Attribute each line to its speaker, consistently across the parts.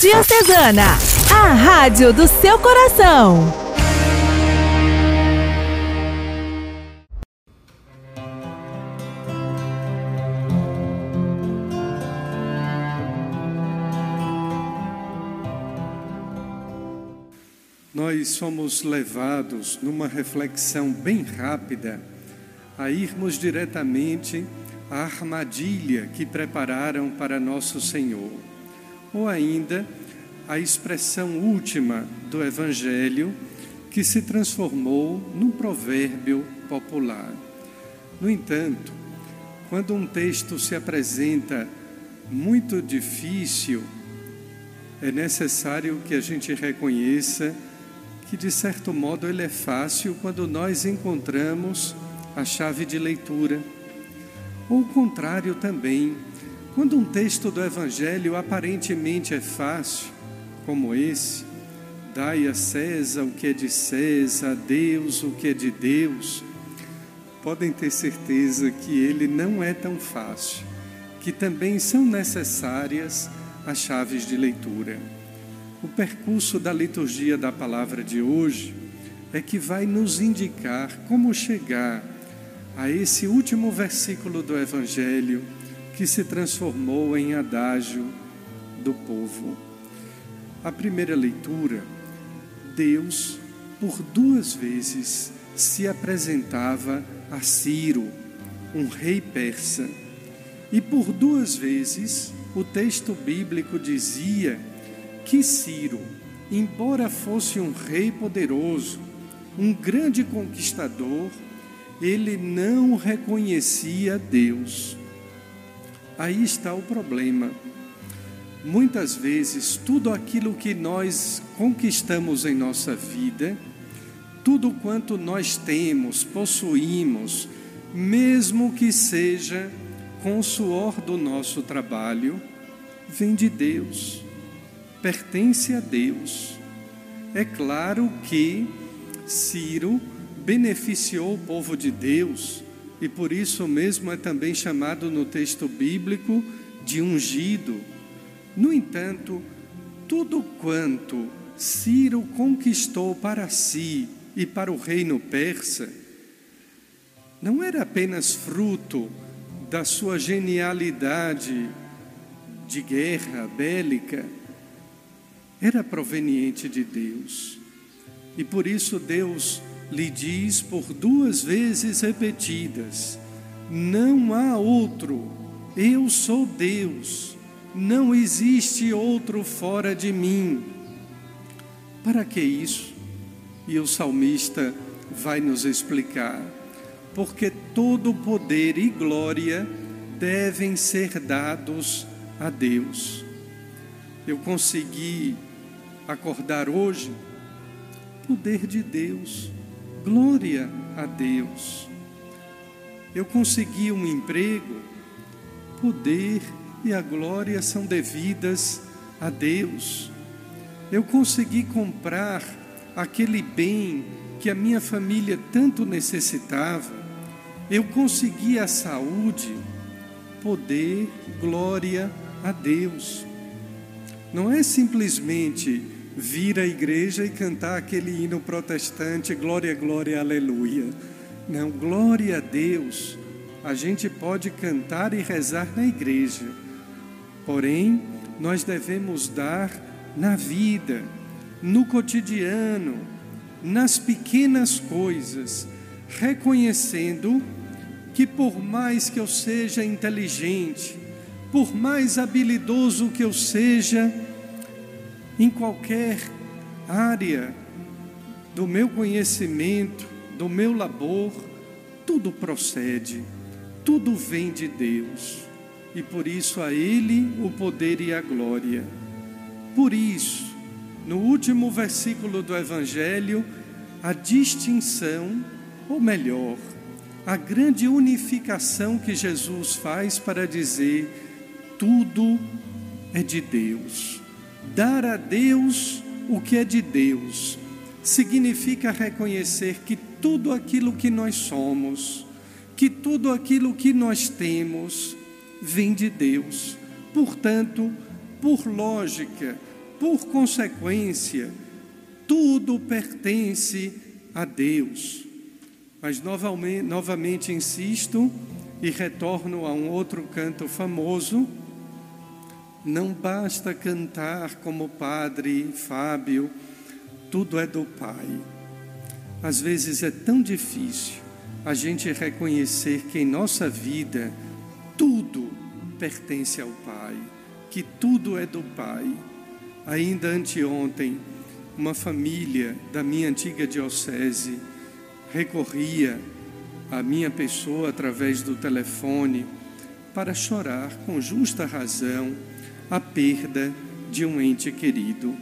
Speaker 1: Diocesana, a rádio do seu coração.
Speaker 2: Nós somos levados numa reflexão bem rápida a irmos diretamente à armadilha que prepararam para nosso Senhor, ou ainda a expressão última do Evangelho que se transformou num provérbio popular. No entanto, quando um texto se apresenta muito difícil, é necessário que a gente reconheça que, de certo modo, ele é fácil quando nós encontramos a chave de leitura. Ou o contrário também, quando um texto do Evangelho aparentemente é fácil, como esse, dai a César o que é de César, a Deus o que é de Deus, podem ter certeza que ele não é tão fácil, que também são necessárias as chaves de leitura. O percurso da liturgia da palavra de hoje é que vai nos indicar como chegar a esse último versículo do Evangelho que se transformou em adágio do povo. A primeira leitura, Deus, por duas vezes, se apresentava a Ciro, um rei persa, e por duas vezes o texto bíblico dizia que Ciro, embora fosse um rei poderoso, um grande conquistador, ele não reconhecia Deus. Aí está o problema. Muitas vezes, tudo aquilo que nós conquistamos em nossa vida, tudo quanto nós temos, possuímos, mesmo que seja com o suor do nosso trabalho, vem de Deus, pertence a Deus. É claro que Ciro beneficiou o povo de Deus e por isso mesmo é também chamado no texto bíblico de ungido no entanto, tudo quanto Ciro conquistou para si e para o reino persa, não era apenas fruto da sua genialidade de guerra bélica, era proveniente de Deus. E por isso Deus lhe diz por duas vezes repetidas: Não há outro, eu sou Deus não existe outro fora de mim. Para que isso? E o salmista vai nos explicar. Porque todo poder e glória devem ser dados a Deus. Eu consegui acordar hoje, poder de Deus, glória a Deus. Eu consegui um emprego, poder e a glória são devidas a Deus. Eu consegui comprar aquele bem que a minha família tanto necessitava. Eu consegui a saúde, poder, glória a Deus. Não é simplesmente vir à igreja e cantar aquele hino protestante, glória, glória, aleluia. Não, glória a Deus. A gente pode cantar e rezar na igreja Porém, nós devemos dar na vida, no cotidiano, nas pequenas coisas, reconhecendo que por mais que eu seja inteligente, por mais habilidoso que eu seja, em qualquer área do meu conhecimento, do meu labor, tudo procede, tudo vem de Deus e por isso a Ele o poder e a glória. Por isso, no último versículo do Evangelho, a distinção, ou melhor, a grande unificação que Jesus faz para dizer: tudo é de Deus. Dar a Deus o que é de Deus significa reconhecer que tudo aquilo que nós somos, que tudo aquilo que nós temos, vem de Deus. Portanto, por lógica, por consequência, tudo pertence a Deus. Mas novamente, novamente insisto e retorno a um outro canto famoso. Não basta cantar como o padre Fábio, tudo é do Pai. Às vezes é tão difícil a gente reconhecer que em nossa vida tudo pertence ao Pai, que tudo é do Pai. Ainda anteontem, uma família da minha antiga diocese recorria à minha pessoa através do telefone para chorar com justa razão a perda de um ente querido.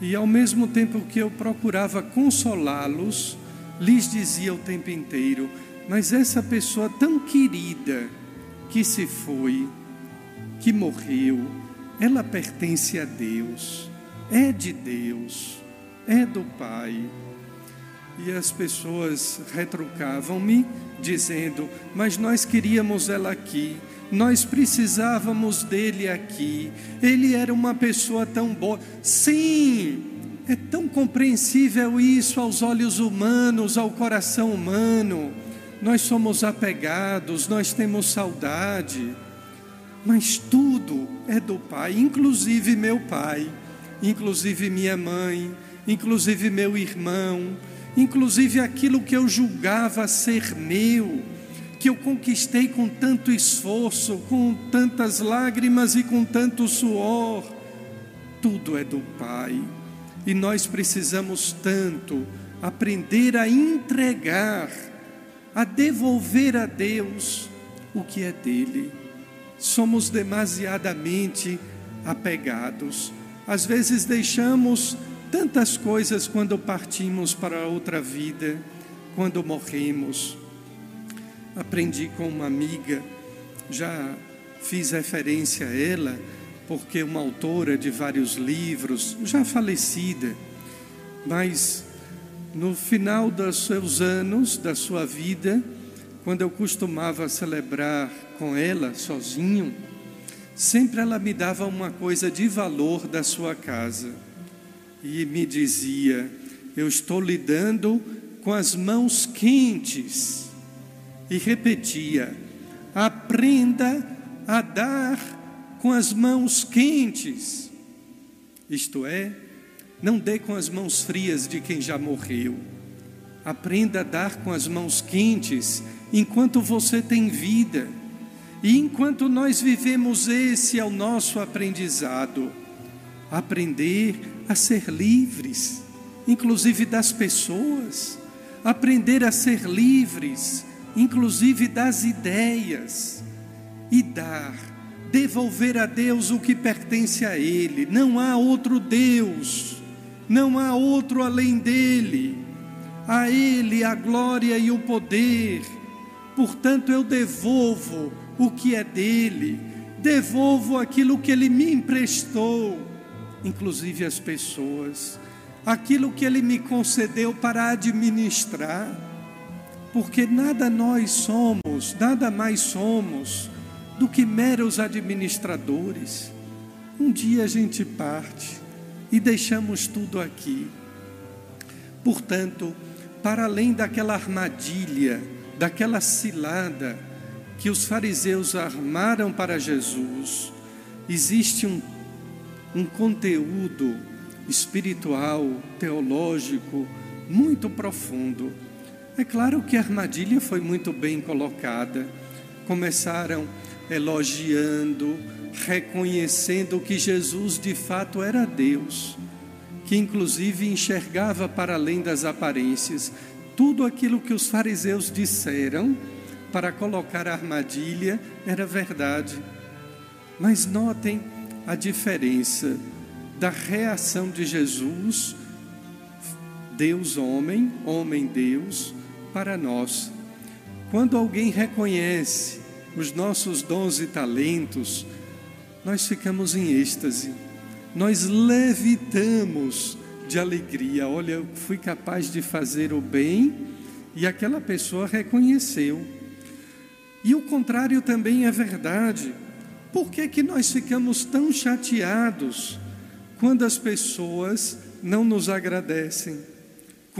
Speaker 2: E ao mesmo tempo que eu procurava consolá-los, lhes dizia o tempo inteiro: Mas essa pessoa tão querida que se foi, que morreu, ela pertence a Deus, é de Deus, é do Pai. E as pessoas retrucavam-me, dizendo: Mas nós queríamos ela aqui, nós precisávamos dele aqui, ele era uma pessoa tão boa. Sim, é tão compreensível isso aos olhos humanos, ao coração humano. Nós somos apegados, nós temos saudade, mas tudo é do Pai, inclusive meu pai, inclusive minha mãe, inclusive meu irmão inclusive aquilo que eu julgava ser meu, que eu conquistei com tanto esforço, com tantas lágrimas e com tanto suor, tudo é do Pai. E nós precisamos tanto aprender a entregar, a devolver a Deus o que é dele. Somos demasiadamente apegados. Às vezes deixamos tantas coisas quando partimos para outra vida, quando morremos. Aprendi com uma amiga, já fiz referência a ela, porque uma autora de vários livros, já falecida, mas no final dos seus anos, da sua vida, quando eu costumava celebrar com ela sozinho, sempre ela me dava uma coisa de valor da sua casa e me dizia: Eu estou lidando com as mãos quentes. E repetia: Aprenda a dar com as mãos quentes. Isto é, não dê com as mãos frias de quem já morreu. Aprenda a dar com as mãos quentes enquanto você tem vida. E enquanto nós vivemos esse é o nosso aprendizado. Aprender a ser livres, inclusive das pessoas, aprender a ser livres, inclusive das ideias, e dar, devolver a Deus o que pertence a Ele. Não há outro Deus, não há outro além dele. A Ele a glória e o poder. Portanto, eu devolvo o que é dele, devolvo aquilo que Ele me emprestou inclusive as pessoas, aquilo que Ele me concedeu para administrar, porque nada nós somos, nada mais somos do que meros administradores. Um dia a gente parte e deixamos tudo aqui. Portanto, para além daquela armadilha, daquela cilada que os fariseus armaram para Jesus, existe um um conteúdo espiritual, teológico muito profundo. É claro que a armadilha foi muito bem colocada. Começaram elogiando, reconhecendo que Jesus de fato era Deus, que inclusive enxergava para além das aparências. Tudo aquilo que os fariseus disseram para colocar a armadilha era verdade. Mas notem a diferença da reação de Jesus, Deus homem, homem Deus, para nós. Quando alguém reconhece os nossos dons e talentos, nós ficamos em êxtase, nós levitamos de alegria. Olha, eu fui capaz de fazer o bem e aquela pessoa reconheceu. E o contrário também é verdade. Por que, que nós ficamos tão chateados quando as pessoas não nos agradecem,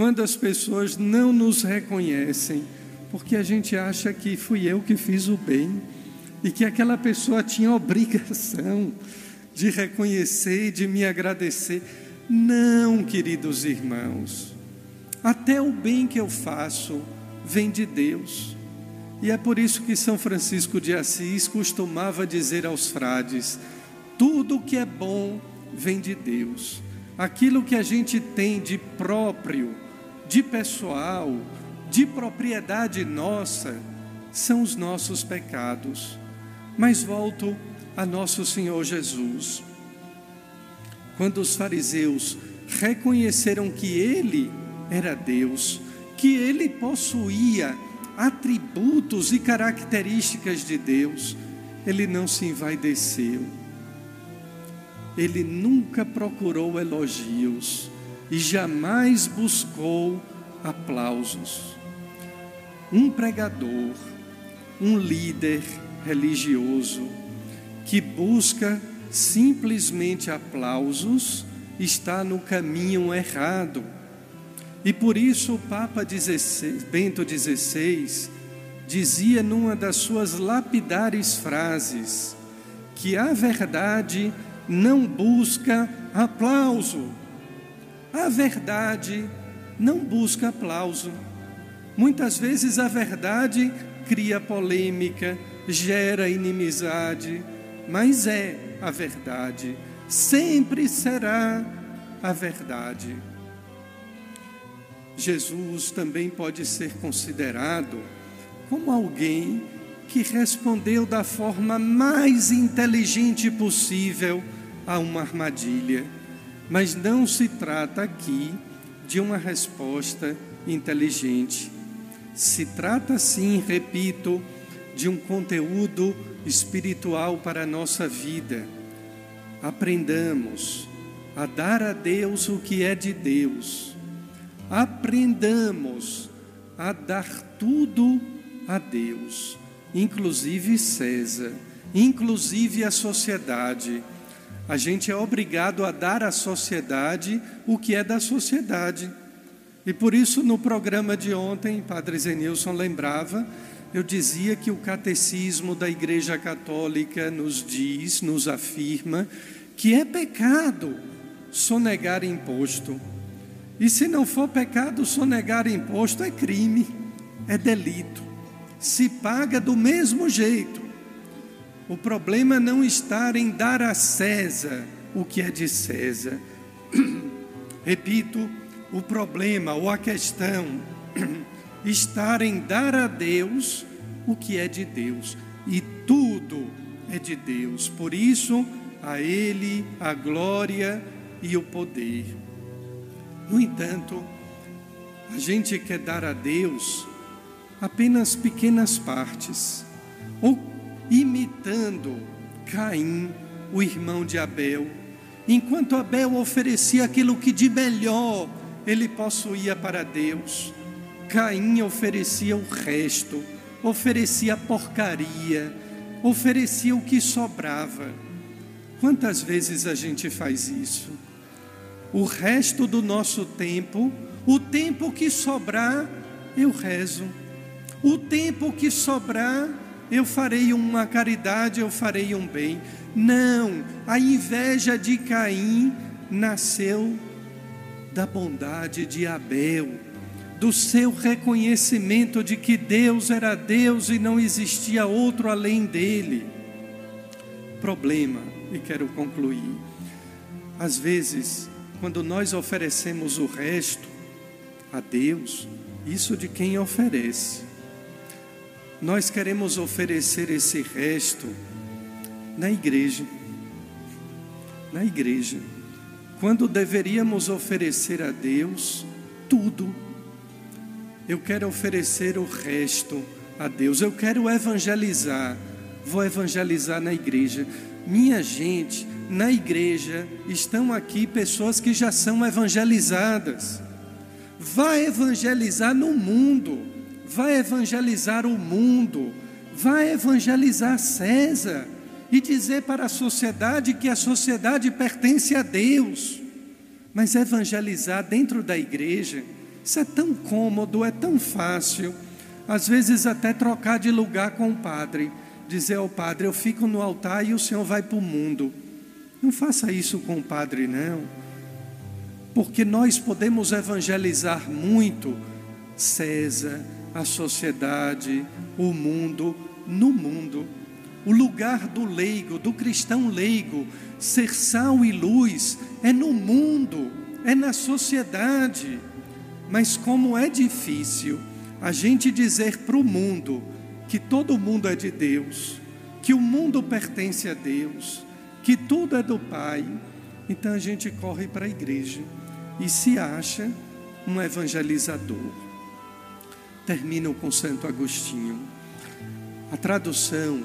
Speaker 2: quando as pessoas não nos reconhecem, porque a gente acha que fui eu que fiz o bem e que aquela pessoa tinha obrigação de reconhecer e de me agradecer. Não, queridos irmãos, até o bem que eu faço vem de Deus. E é por isso que São Francisco de Assis costumava dizer aos frades: tudo que é bom vem de Deus. Aquilo que a gente tem de próprio, de pessoal, de propriedade nossa, são os nossos pecados. Mas volto a nosso Senhor Jesus. Quando os fariseus reconheceram que ele era Deus, que ele possuía atributos e características de Deus, ele não se envaideceu. Ele nunca procurou elogios e jamais buscou aplausos. Um pregador, um líder religioso que busca simplesmente aplausos está no caminho errado. E por isso o Papa 16, Bento XVI dizia numa das suas lapidares frases que a verdade não busca aplauso. A verdade não busca aplauso. Muitas vezes a verdade cria polêmica, gera inimizade, mas é a verdade, sempre será a verdade. Jesus também pode ser considerado como alguém que respondeu da forma mais inteligente possível a uma armadilha. Mas não se trata aqui de uma resposta inteligente. Se trata sim, repito, de um conteúdo espiritual para a nossa vida. Aprendamos a dar a Deus o que é de Deus. Aprendamos a dar tudo a Deus, inclusive César, inclusive a sociedade. A gente é obrigado a dar à sociedade o que é da sociedade. E por isso, no programa de ontem, Padre Zenilson lembrava eu dizia que o catecismo da Igreja Católica nos diz, nos afirma, que é pecado sonegar imposto. E se não for pecado sonegar imposto, é crime, é delito. Se paga do mesmo jeito. O problema não está em dar a César o que é de César. Repito, o problema ou a questão estar em dar a Deus o que é de Deus, e tudo é de Deus. Por isso, a Ele a glória e o poder. No entanto, a gente quer dar a Deus apenas pequenas partes, ou imitando Caim, o irmão de Abel. Enquanto Abel oferecia aquilo que de melhor ele possuía para Deus, Caim oferecia o resto, oferecia porcaria, oferecia o que sobrava. Quantas vezes a gente faz isso? O resto do nosso tempo, o tempo que sobrar, eu rezo. O tempo que sobrar, eu farei uma caridade, eu farei um bem. Não, a inveja de Caim nasceu da bondade de Abel do seu reconhecimento de que Deus era Deus e não existia outro além dele. Problema, e quero concluir. Às vezes, quando nós oferecemos o resto a Deus, isso de quem oferece. Nós queremos oferecer esse resto na igreja. Na igreja. Quando deveríamos oferecer a Deus tudo eu quero oferecer o resto a Deus. Eu quero evangelizar. Vou evangelizar na igreja. Minha gente, na igreja estão aqui pessoas que já são evangelizadas. Vai evangelizar no mundo. Vai evangelizar o mundo. Vai evangelizar César. e dizer para a sociedade que a sociedade pertence a Deus. Mas evangelizar dentro da igreja, isso é tão cômodo, é tão fácil. Às vezes até trocar de lugar com o padre, dizer ao padre: Eu fico no altar e o senhor vai para o mundo. Não faça isso com o padre, não. Porque nós podemos evangelizar muito César, a sociedade, o mundo, no mundo. O lugar do leigo, do cristão leigo, ser sal e luz, é no mundo, é na sociedade. Mas como é difícil a gente dizer para o mundo que todo mundo é de Deus, que o mundo pertence a Deus, que tudo é do Pai, então a gente corre para a igreja e se acha um evangelizador. Termino com Santo Agostinho. A tradução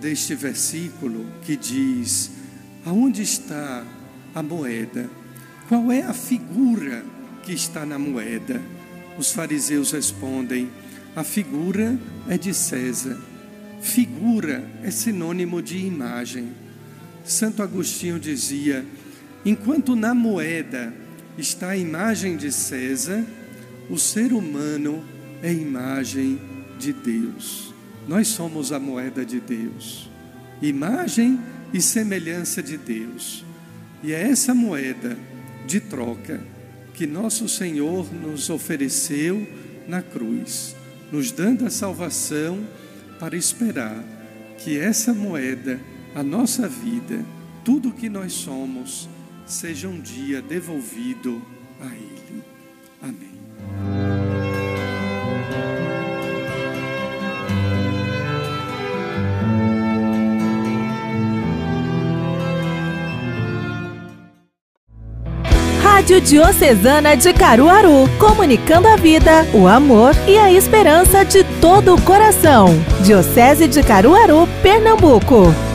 Speaker 2: deste versículo que diz: Aonde está a moeda? Qual é a figura que está na moeda? Os fariseus respondem: A figura é de César. Figura é sinônimo de imagem. Santo Agostinho dizia: enquanto na moeda está a imagem de César, o ser humano é imagem de Deus. Nós somos a moeda de Deus, imagem e semelhança de Deus. E é essa moeda de troca que nosso Senhor nos ofereceu na cruz, nos dando a salvação para esperar que essa moeda, a nossa vida, tudo o que nós somos, seja um dia devolvido a Ele. Amém.
Speaker 1: Rádio Diocesana de Caruaru, comunicando a vida, o amor e a esperança de todo o coração. Diocese de Caruaru, Pernambuco.